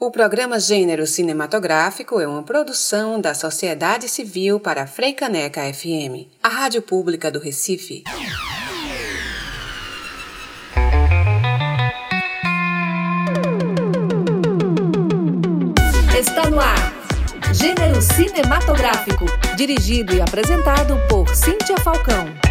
O programa Gênero Cinematográfico é uma produção da Sociedade Civil para a Freicaneca FM, a rádio pública do Recife. Está no ar. Gênero Cinematográfico, dirigido e apresentado por Cíntia Falcão.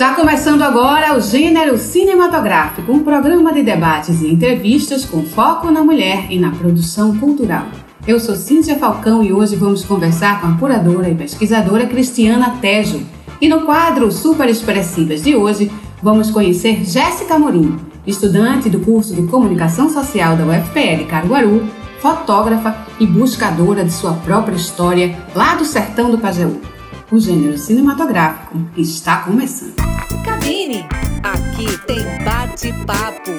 Está começando agora o Gênero Cinematográfico, um programa de debates e entrevistas com foco na mulher e na produção cultural. Eu sou Cíntia Falcão e hoje vamos conversar com a curadora e pesquisadora Cristiana Tejo. E no quadro Super Expressivas de hoje, vamos conhecer Jéssica Morim, estudante do curso de Comunicação Social da UFPL Caruaru, fotógrafa e buscadora de sua própria história lá do sertão do Pajeú. O gênero cinematográfico está começando. Cabine, aqui tem bate-papo.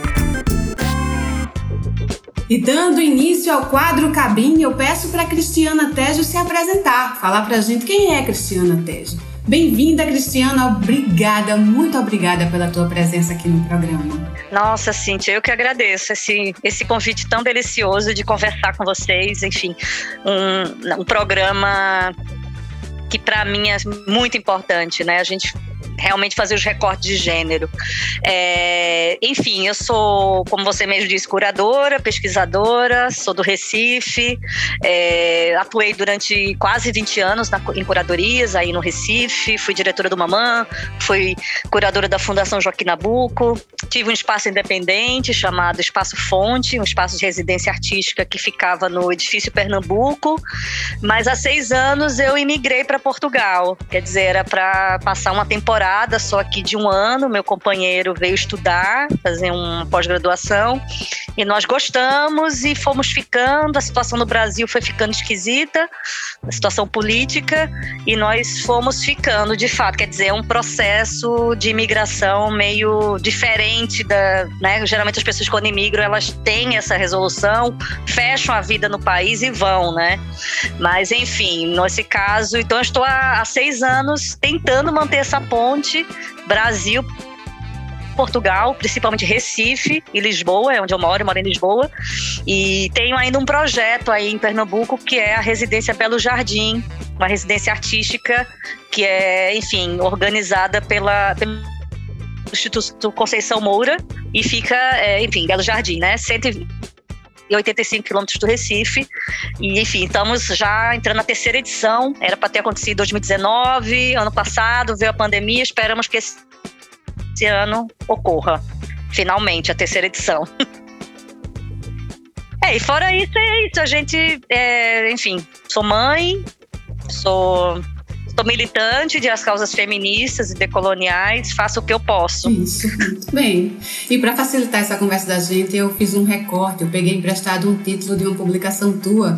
E dando início ao quadro Cabine, eu peço para Cristiana Tejo se apresentar, falar para a gente quem é Cristiana Tejo. Bem-vinda, Cristiana. Obrigada, muito obrigada pela tua presença aqui no programa. Nossa, Cintia, eu que agradeço esse, esse convite tão delicioso de conversar com vocês. Enfim, um, um programa que para mim é muito importante, né? A gente realmente fazer os recortes de gênero. É, enfim, eu sou, como você mesmo disse, curadora, pesquisadora, sou do Recife, é, atuei durante quase 20 anos na, em curadorias aí no Recife, fui diretora do Mamã, fui curadora da Fundação Joaquim Nabuco, tive um espaço independente chamado Espaço Fonte, um espaço de residência artística que ficava no edifício Pernambuco, mas há seis anos eu imigrei para Portugal, quer dizer, era para passar uma temporada temporada só aqui de um ano. Meu companheiro veio estudar, fazer uma pós-graduação, e nós gostamos e fomos ficando. A situação no Brasil foi ficando esquisita, a situação política, e nós fomos ficando, de fato. Quer dizer, é um processo de imigração meio diferente da. Né? Geralmente as pessoas, quando imigram, elas têm essa resolução, fecham a vida no país e vão, né? Mas, enfim, nesse caso, então eu estou há, há seis anos tentando manter essa ponte Brasil, Portugal, principalmente Recife e Lisboa, é onde eu moro, eu moro em Lisboa. E tenho ainda um projeto aí em Pernambuco que é a Residência Belo Jardim, uma residência artística que é, enfim, organizada pela, pelo Instituto Conceição Moura e fica, é, enfim, Belo Jardim, né? 85 quilômetros do Recife. E, enfim, estamos já entrando na terceira edição. Era para ter acontecido em 2019, ano passado, veio a pandemia. Esperamos que esse, esse ano ocorra, finalmente, a terceira edição. é, e fora isso, é isso. A gente, é, enfim, sou mãe, sou Sou militante de as causas feministas e decoloniais, faço o que eu posso. Isso, muito bem. E para facilitar essa conversa da gente, eu fiz um recorte, eu peguei emprestado um título de uma publicação tua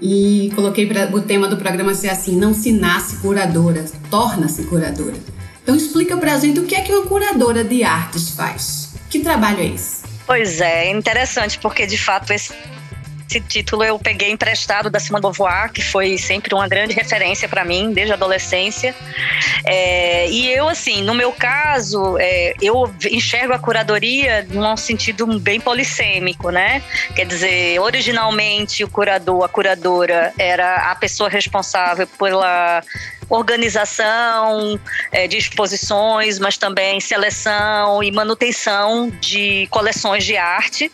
e coloquei para o tema do programa ser assim: não se nasce curadora, torna-se curadora. Então explica para a gente o que é que uma curadora de artes faz. Que trabalho é esse? Pois é, interessante porque de fato esse esse título eu peguei emprestado da Simone Beauvoir, que foi sempre uma grande referência para mim desde a adolescência. É, e eu, assim, no meu caso, é, eu enxergo a curadoria num sentido bem polissêmico, né? Quer dizer, originalmente o curador, a curadora era a pessoa responsável pela organização é, de exposições, mas também seleção e manutenção de coleções de arte.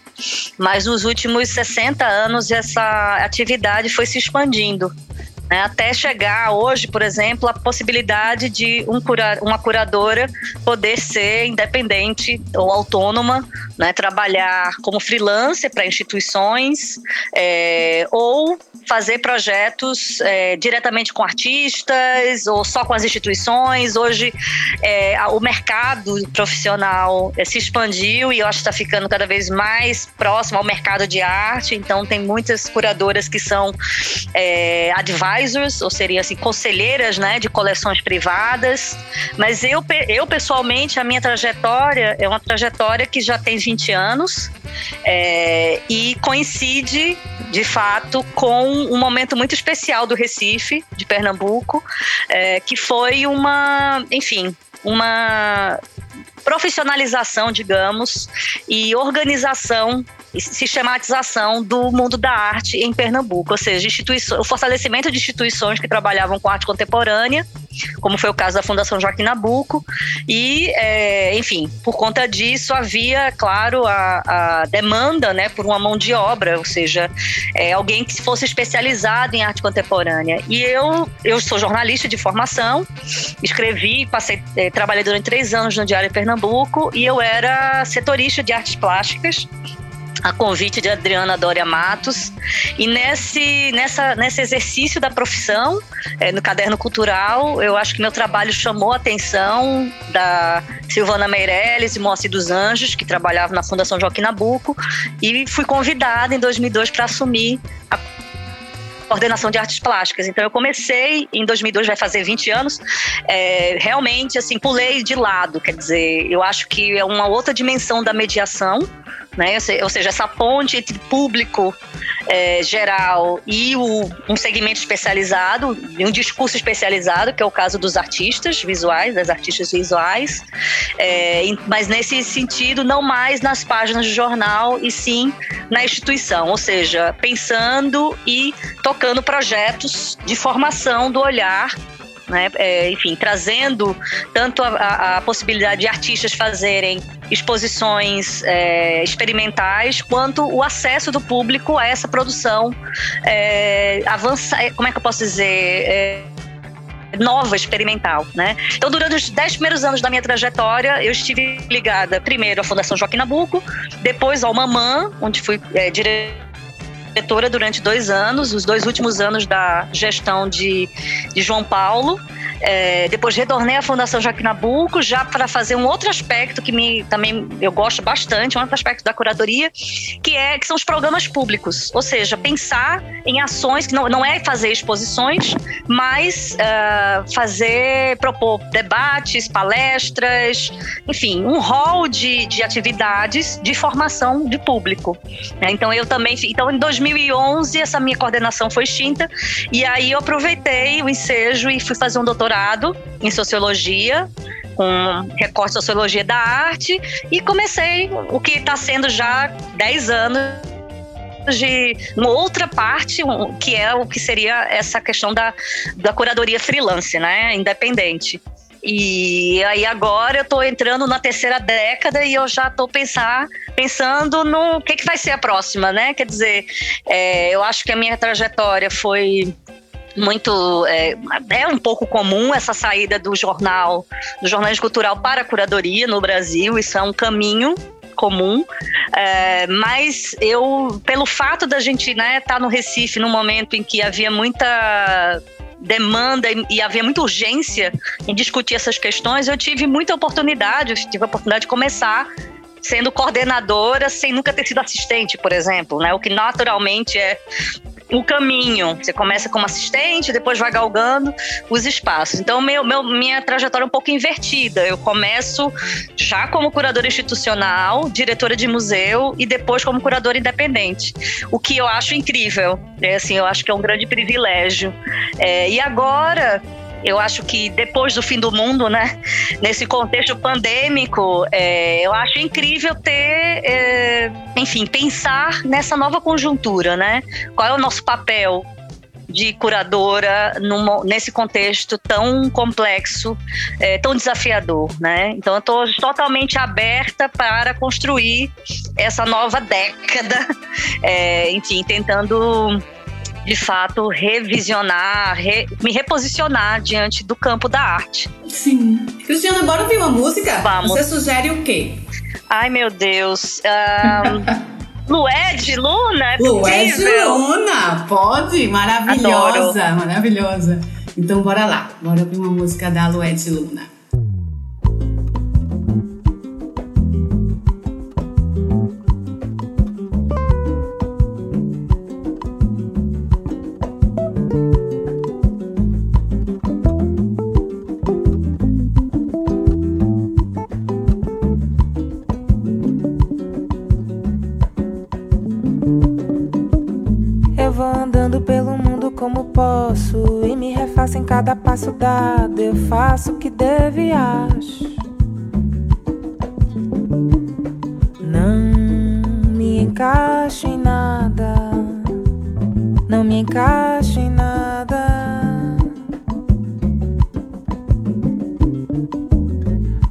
Mas nos últimos 60 anos essa atividade foi se expandindo né, até chegar hoje, por exemplo, a possibilidade de um cura, uma curadora poder ser independente ou autônoma, né, trabalhar como freelancer para instituições é, ou fazer projetos é, diretamente com artistas ou só com as instituições. Hoje é, o mercado profissional é, se expandiu e eu acho que está ficando cada vez mais próximo ao mercado de arte. Então tem muitas curadoras que são é, advisors, ou seriam assim, conselheiras né, de coleções privadas. Mas eu, eu, pessoalmente, a minha trajetória é uma trajetória que já tem 20 anos é, e coincide, de fato, com um momento muito especial do Recife, de Pernambuco, é, que foi uma, enfim, uma profissionalização, digamos, e organização sistematização do mundo da arte em Pernambuco, ou seja, o fortalecimento de instituições que trabalhavam com arte contemporânea, como foi o caso da Fundação Joaquim Nabuco, e, é, enfim, por conta disso havia, claro, a, a, demanda né, por uma mão de obra, ou seja, é, alguém que fosse especializado em arte contemporânea. E eu, eu sou jornalista de formação, escrevi, passei, é, trabalhei durante três anos no Diário Pernambuco e eu era setorista de artes plásticas a convite de Adriana Dória Matos. E nesse, nessa, nesse exercício da profissão, é, no caderno cultural, eu acho que meu trabalho chamou a atenção da Silvana Meirelles e Moacir dos Anjos, que trabalhavam na Fundação Joaquim Nabuco, e fui convidada em 2002 para assumir a coordenação de artes plásticas. Então eu comecei em 2002, vai fazer 20 anos, é, realmente assim pulei de lado, quer dizer, eu acho que é uma outra dimensão da mediação né? Ou seja, essa ponte entre público é, geral e o, um segmento especializado, um discurso especializado, que é o caso dos artistas visuais, das artistas visuais, é, mas nesse sentido, não mais nas páginas do jornal, e sim na instituição, ou seja, pensando e tocando projetos de formação do olhar né? É, enfim, trazendo tanto a, a, possibilidade de artistas fazerem exposições é, experimentais, quanto o acesso do público a essa produção é, avançar, como é que eu posso dizer? É, nova, experimental, né? Então, durante os dez primeiros anos da minha trajetória, eu estive ligada primeiro à Fundação Joaquim Nabuco, depois ao Mamã, onde fui é, diretora durante dois anos, os dois últimos anos da gestão de, de João Paulo. É, depois retornei à Fundação Joaquim Nabuco já para fazer um outro aspecto que me também eu gosto bastante, um outro aspecto da curadoria, que é que são os programas públicos, ou seja, pensar em ações que não, não é fazer exposições, mas uh, fazer propor debates, palestras, enfim, um rol de, de atividades de formação de público. É, então eu também, então em 2011 essa minha coordenação foi extinta e aí eu aproveitei o ensejo e fui fazer um doutorado em sociologia, com recorte de sociologia da arte, e comecei o que está sendo já 10 anos de uma outra parte, que é o que seria essa questão da, da curadoria freelance, né, independente. E aí agora eu estou entrando na terceira década e eu já estou pensar, pensando no que, que vai ser a próxima, né? Quer dizer, é, eu acho que a minha trajetória foi muito é, é, um pouco comum essa saída do jornal, do jornalismo cultural para a curadoria no Brasil. Isso é um caminho comum, é, mas eu, pelo fato da gente estar né, tá no Recife num momento em que havia muita demanda e, havia muita urgência em discutir essas questões, eu tive muita oportunidade, eu tive a oportunidade de começar sendo coordenadora sem nunca ter sido assistente, por exemplo, né? O que naturalmente é o caminho. Você começa como assistente, depois vai galgando os espaços. Então, meu, meu, minha trajetória é um pouco invertida. Eu começo já como curadora institucional, diretora de museu e depois como curadora independente. O que eu acho incrível. É, assim, eu acho que é um grande privilégio. É, e agora eu acho que depois do fim do mundo, né, nesse contexto pandêmico, é, eu acho incrível ter, é, enfim, pensar nessa nova conjuntura, né? Qual é o nosso papel de curadora nesse contexto tão complexo, é, tão desafiador, né? Então eu estou totalmente aberta para construir essa nova década, é, enfim, tentando de fato, revisionar, re, me reposicionar diante do campo da arte. Sim. Cristiana, bora ouvir uma música? Vamos. Você sugere o quê? Ai, meu Deus. Um... Lué de Luna? É Lué de Luna, pode? Maravilhosa, Adoro. maravilhosa. Então bora lá, bora ouvir uma música da Lué de Luna. eu faço o que devo e acho. Não me encaixo em nada, não me encaixo em nada.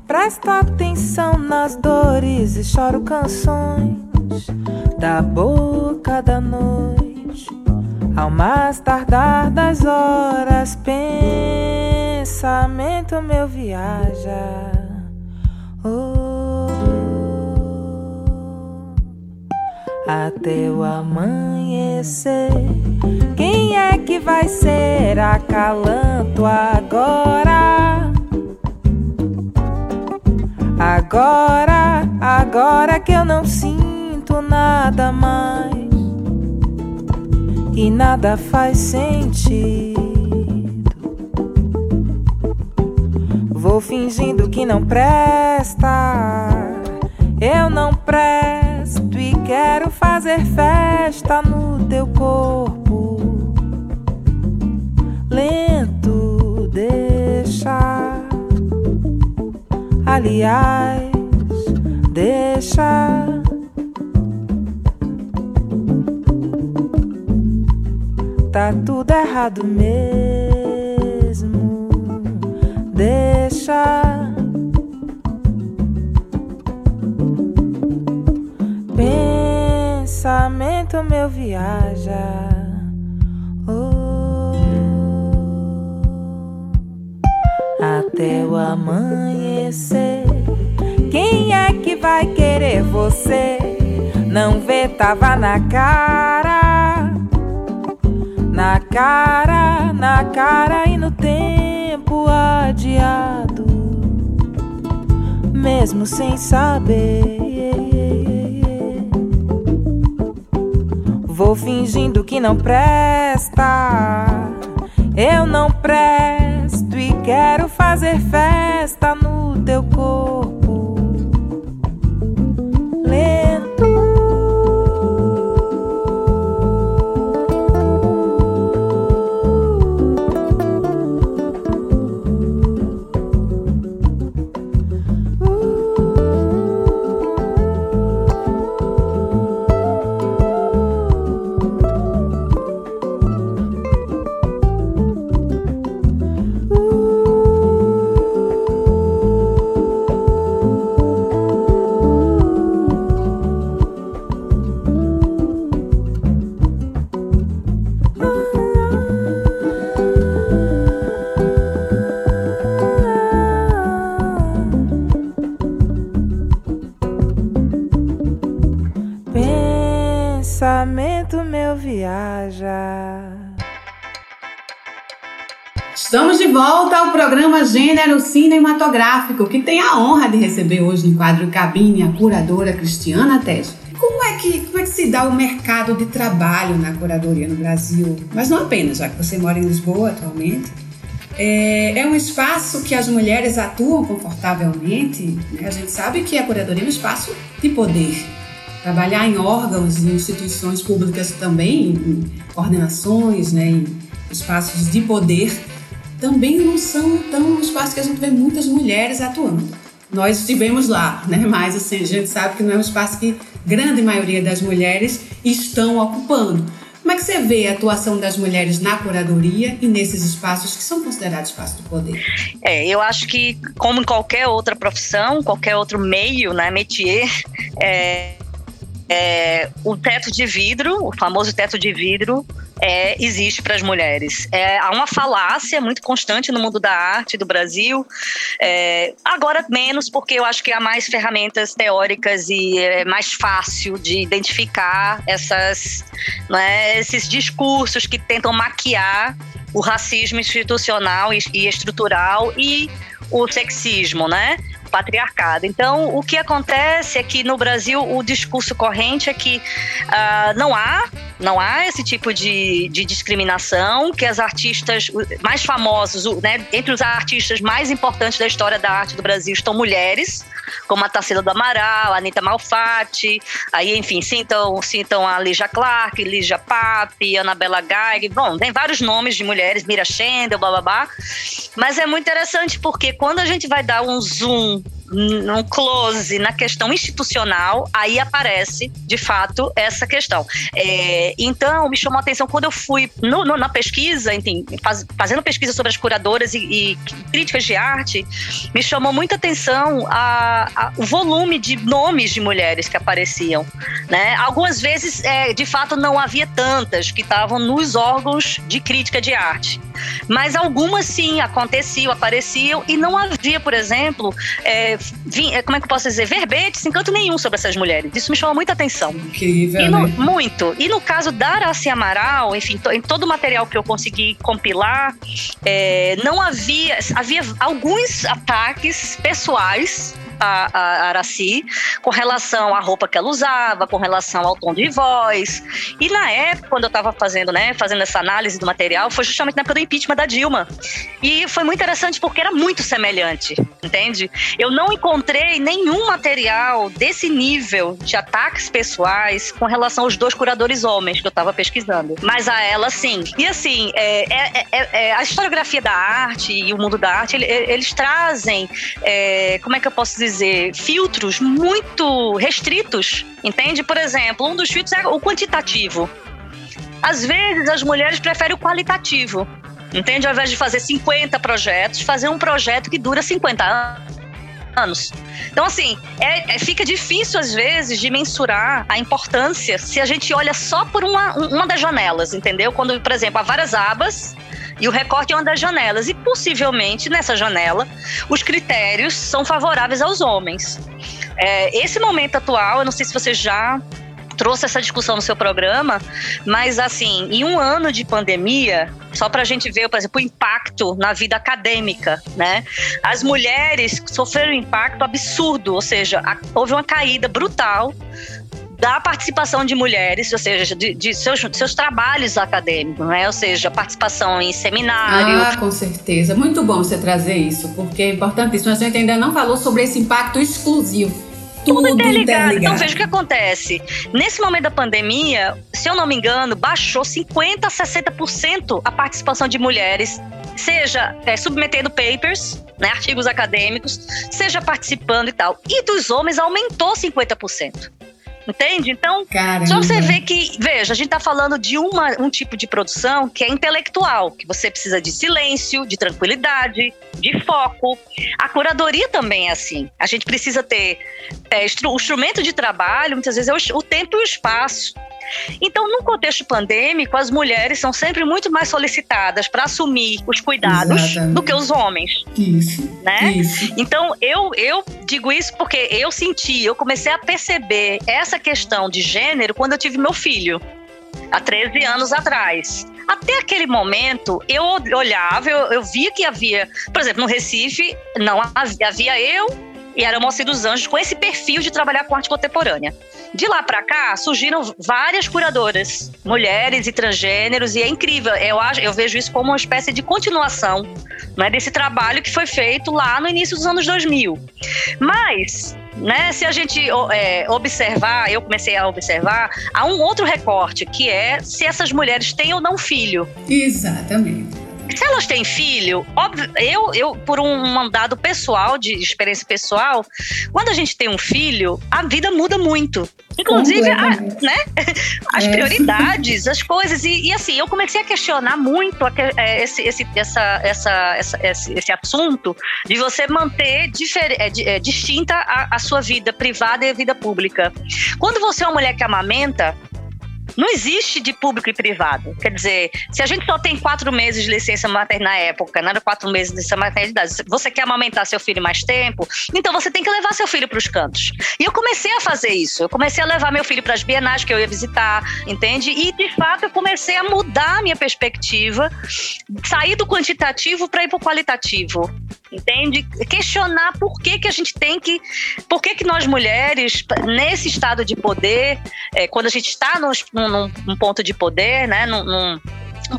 Presta atenção nas dores e choro canções da boca da noite. Ao mais tardar das horas, pensa pensamento meu viaja. Oh, até o amanhecer. Quem é que vai ser acalanto agora? Agora, agora que eu não sinto nada mais e nada faz sentido. Vou fingindo que não presta, eu não presto e quero fazer festa no teu corpo. Lento, deixa. Aliás, deixa. tá tudo errado mesmo. Deixa. Pensamento meu viaja. Oh, até o amanhecer. Quem é que vai querer você? Não vê, tava na cara na cara, na cara e no tempo adiado, mesmo sem saber. Vou fingindo que não presta, eu não presto e quero fazer festa no teu corpo. Programa Gênero Cinematográfico, que tem a honra de receber hoje no quadro Cabine a curadora Cristiana Tejo. Como é, que, como é que se dá o mercado de trabalho na curadoria no Brasil? Mas não apenas, já que você mora em Lisboa atualmente. É, é um espaço que as mulheres atuam confortavelmente. Né? A gente sabe que a curadoria é um espaço de poder. Trabalhar em órgãos e instituições públicas também, em coordenações, né, em espaços de poder, também não são tão espaços que a gente vê muitas mulheres atuando. Nós estivemos lá, né? mas assim, a gente sabe que não é um espaço que grande maioria das mulheres estão ocupando. Como é que você vê a atuação das mulheres na curadoria e nesses espaços que são considerados espaços do poder? É, eu acho que, como em qualquer outra profissão, qualquer outro meio, né, métier, é, é, o teto de vidro, o famoso teto de vidro, é, existe para as mulheres. É, há uma falácia muito constante no mundo da arte do Brasil. É, agora menos, porque eu acho que há mais ferramentas teóricas e é mais fácil de identificar essas, né, esses discursos que tentam maquiar o racismo institucional e estrutural e o sexismo, né? Patriarcado. Então, o que acontece é que no Brasil o discurso corrente é que uh, não há não há esse tipo de, de discriminação, que as artistas mais famosos, né, entre os artistas mais importantes da história da arte do Brasil estão mulheres, como a Tarsila do Amaral, a Anitta Malfatti, aí, enfim, citam, citam a Lígia Clark, Lígia Pape, Anabela Geig, bom, tem vários nomes de mulheres, Mira Schendel, blá blá blá, mas é muito interessante porque quando a gente vai dar um zoom num close na questão institucional, aí aparece, de fato, essa questão. É, então, me chamou a atenção quando eu fui no, no, na pesquisa, enfim, faz, fazendo pesquisa sobre as curadoras e, e, críticas de arte, me chamou muita atenção a, a, o volume de nomes de mulheres que apareciam. Né? Algumas vezes, é, de fato, não havia tantas que estavam nos órgãos de crítica de arte. Mas algumas sim aconteciam, apareciam, e não havia, por exemplo, é, como é que eu posso dizer, verbetes, encanto nenhum sobre essas mulheres. Isso me chamou muita atenção. Incrível. E no, né? Muito. E no caso da Araci Amaral, enfim, to, em todo o material que eu consegui compilar, é, não havia. Havia alguns ataques pessoais a, a Araci com relação à roupa que ela usava, com relação ao tom de voz. E na época, quando eu estava fazendo, né, fazendo essa análise do material, foi justamente na época do impeachment da Dilma. E foi muito interessante porque era muito semelhante, entende? Eu não encontrei nenhum material desse nível de ataques pessoais com relação aos dois curadores homens que eu estava pesquisando. Mas a ela, sim. E assim, é, é, é, é, a historiografia da arte e o mundo da arte, eles trazem, é, como é que eu posso dizer? Dizer, filtros muito restritos, entende? Por exemplo, um dos filtros é o quantitativo. Às vezes as mulheres preferem o qualitativo, entende? Ao invés de fazer 50 projetos, fazer um projeto que dura 50 anos. Então, assim, é, é, fica difícil às vezes de mensurar a importância se a gente olha só por uma, uma das janelas, entendeu? Quando, por exemplo, há várias abas e o recorte é uma das janelas. E possivelmente nessa janela os critérios são favoráveis aos homens. É, esse momento atual, eu não sei se você já trouxe essa discussão no seu programa, mas assim, em um ano de pandemia, só para a gente ver, por exemplo, o impacto na vida acadêmica, né? As mulheres sofreram um impacto absurdo, ou seja, houve uma caída brutal da participação de mulheres, ou seja, de, de seus, seus trabalhos acadêmicos, né? ou seja, participação em seminário. Ah, com certeza. Muito bom você trazer isso, porque é importantíssimo. A gente ainda não falou sobre esse impacto exclusivo. Tudo, Tudo interligado. interligado. Então veja o que acontece. Nesse momento da pandemia, se eu não me engano, baixou 50% a 60% a participação de mulheres seja é, submetendo papers, né, artigos acadêmicos, seja participando e tal. E dos homens aumentou 50%. Entende? Então, Caramba. só você ver que, veja, a gente está falando de uma, um tipo de produção que é intelectual, que você precisa de silêncio, de tranquilidade, de foco. A curadoria também é assim. A gente precisa ter é, o instrumento de trabalho, muitas vezes é o, o tempo e o espaço. Então, no contexto pandêmico, as mulheres são sempre muito mais solicitadas para assumir os cuidados Exatamente. do que os homens. Isso. Né? Isso. Então, eu, eu digo isso porque eu senti, eu comecei a perceber essa questão de gênero quando eu tive meu filho há 13 anos atrás. Até aquele momento, eu olhava, eu, eu via que havia, por exemplo, no Recife, não havia, havia eu e era Moça dos Anjos com esse perfil de trabalhar com arte contemporânea. De lá para cá, surgiram várias curadoras, mulheres e transgêneros, e é incrível. Eu, acho, eu vejo isso como uma espécie de continuação né, desse trabalho que foi feito lá no início dos anos 2000. Mas né? Se a gente é, observar, eu comecei a observar, há um outro recorte que é se essas mulheres têm ou não filho. Exatamente. Se elas têm filho, óbvio, eu, eu, por um mandado pessoal, de experiência pessoal, quando a gente tem um filho, a vida muda muito. Inclusive, a, né? As é. prioridades, as coisas. E, e, assim, eu comecei a questionar muito é, esse, esse, essa, essa, essa, esse, esse assunto de você manter difer, é, é, distinta a, a sua vida privada e a vida pública. Quando você é uma mulher que amamenta, não existe de público e privado. Quer dizer, se a gente só tem quatro meses de licença materna na época, não era quatro meses de licença maternidade, você quer amamentar seu filho mais tempo, então você tem que levar seu filho para os cantos. E eu comecei a fazer isso. Eu comecei a levar meu filho para as bienais que eu ia visitar, entende? E de fato eu comecei a mudar a minha perspectiva, sair do quantitativo para ir para o qualitativo entende? Questionar por que, que a gente tem que. Por que, que nós mulheres, nesse estado de poder, é, quando a gente está num, num, num, ponto de poder, né, num, num,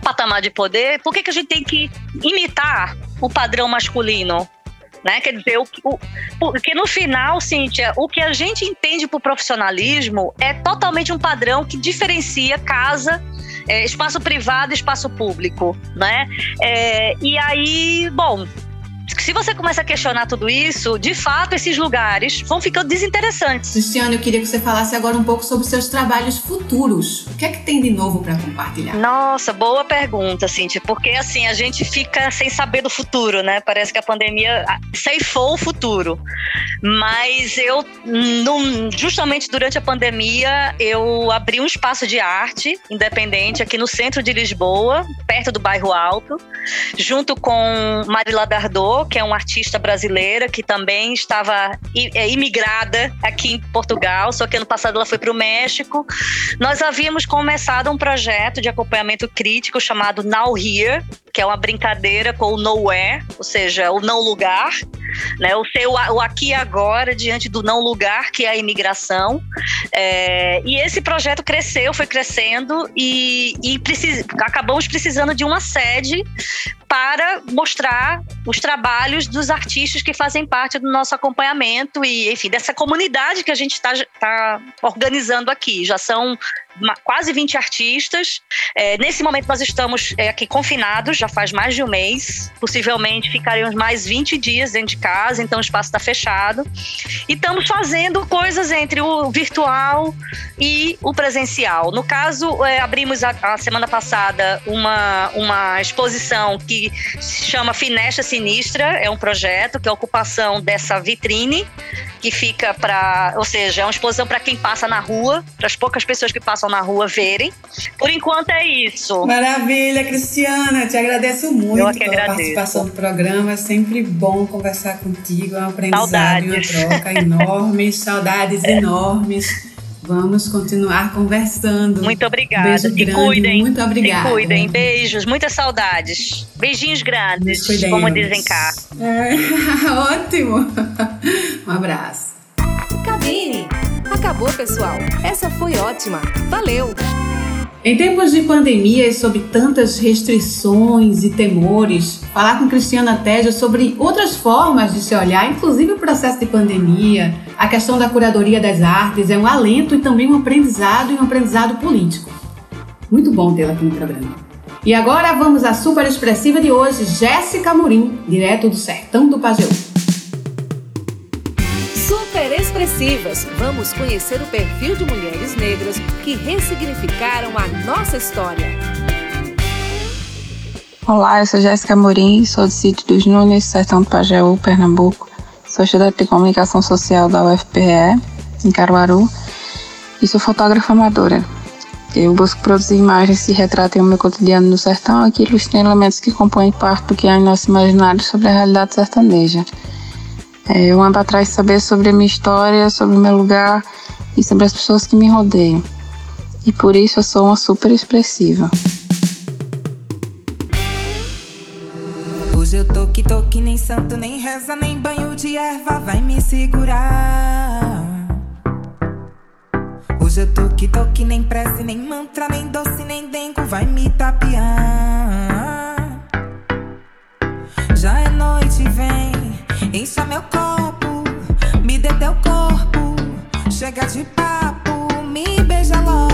patamar de poder, por que, que a gente tem que imitar o padrão masculino? Né? Quer dizer, o, o, porque no final, Cíntia, o que a gente entende por profissionalismo é totalmente um padrão que diferencia casa é, espaço privado e espaço público, né? É, e aí, bom, se você começa a questionar tudo isso, de fato esses lugares vão ficando desinteressantes. Cristiano, eu queria que você falasse agora um pouco sobre seus trabalhos futuros. O que é que tem de novo para compartilhar? Nossa, boa pergunta, Cintia, porque assim a gente fica sem saber do futuro, né? Parece que a pandemia ceifou o futuro. Mas eu, justamente durante a pandemia, eu abri um espaço de arte independente aqui no centro de Lisboa, perto do bairro Alto, junto com Marila Dardot, que é uma artista brasileira que também estava é, imigrada aqui em Portugal, só que ano passado ela foi para o México. Nós havíamos começado um projeto de acompanhamento crítico chamado Now Here, que é uma brincadeira com o nowhere, ou seja, o não lugar, né? O seu o aqui e agora diante do não lugar que é a imigração. É, e esse projeto cresceu, foi crescendo e, e precis, acabamos precisando de uma sede para mostrar os trabalhos dos artistas que fazem parte do nosso acompanhamento e, enfim, dessa comunidade que a gente está tá organizando aqui. Já são quase 20 artistas. É, nesse momento nós estamos é, aqui confinados, já faz mais de um mês. Possivelmente ficaremos mais 20 dias dentro de casa, então o espaço está fechado. E estamos fazendo coisas entre o virtual e o presencial. No caso, é, abrimos a, a, semana passada uma, uma exposição que se chama Finestra Sinistra, é um projeto que é a ocupação dessa vitrine que fica para, ou seja, é uma exposição para quem passa na rua, para as poucas pessoas que passam na rua verem. Por enquanto é isso. Maravilha, Cristiana, te agradeço muito pela agradeço. participação no programa. É sempre bom conversar contigo, é um aprendizado, saudades. uma troca enorme, saudades enormes. Vamos continuar conversando. Muito obrigada. Beijo Se grande, cuidem. Muito obrigada. Se cuidem. Beijos, muitas saudades. Beijinhos grandes, como dizem cá. É, ótimo. Um abraço. Cabine. Acabou, pessoal. Essa foi ótima. Valeu. Em tempos de pandemia e sob tantas restrições e temores, falar com Cristiana Teja sobre outras formas de se olhar, inclusive o processo de pandemia, a questão da curadoria das artes, é um alento e também um aprendizado e um aprendizado político. Muito bom tê-la aqui no programa. E agora vamos à super expressiva de hoje, Jéssica Murim, direto do Sertão do Pajeú expressivas. Vamos conhecer o perfil de mulheres negras que ressignificaram a nossa história. Olá, eu sou Jéssica Morim, sou do sítio dos Nunes, Sertão do Pajeú, Pernambuco. Sou estudante de comunicação social da UFPE, em Caruaru, e sou fotógrafa amadora. Eu busco produzir imagens que retratem o meu cotidiano no sertão e que ilustrem elementos que compõem parte do que em nosso imaginário sobre a realidade sertaneja. É, eu ando atrás de saber sobre a minha história, sobre o meu lugar e sobre as pessoas que me rodeiam. E por isso eu sou uma super expressiva. Hoje eu tô que tô que nem santo, nem reza, nem banho de erva vai me segurar. Hoje eu tô que tô que nem prece, nem mantra, nem doce, nem dengo vai me tapear. Já é noite, vem Encha meu copo, me dê teu corpo. Chega de papo, me beija logo.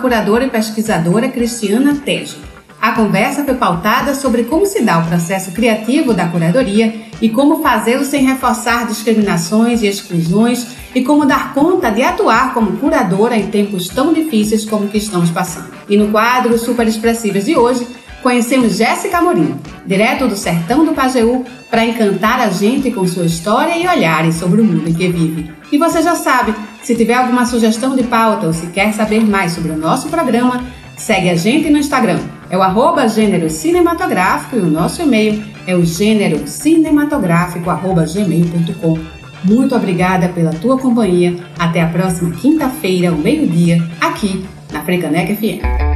curadora e pesquisadora Cristiana Tejo. A conversa foi pautada sobre como se dá o processo criativo da curadoria e como fazê-lo sem reforçar discriminações e exclusões e como dar conta de atuar como curadora em tempos tão difíceis como que estamos passando. E no quadro Super Expressivas de hoje, conhecemos Jéssica Amorim, direto do sertão do Pajeú, para encantar a gente com sua história e olhares sobre o mundo em que vive. E você já sabe, se tiver alguma sugestão de pauta ou se quer saber mais sobre o nosso programa, segue a gente no Instagram. É o arroba gênero cinematográfico e o nosso e-mail é o gênero cinematográfico arroba gmail.com. Muito obrigada pela tua companhia. Até a próxima quinta-feira, ao meio-dia, aqui na Frecaneca FM.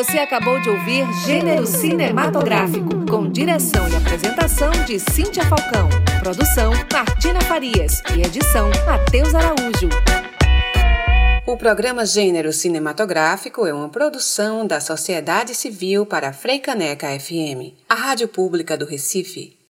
Você acabou de ouvir Gênero Cinematográfico, com direção e apresentação de Cíntia Falcão. Produção Martina Farias e edição Matheus Araújo. O programa Gênero Cinematográfico é uma produção da Sociedade Civil para Freicaneca FM, a rádio pública do Recife.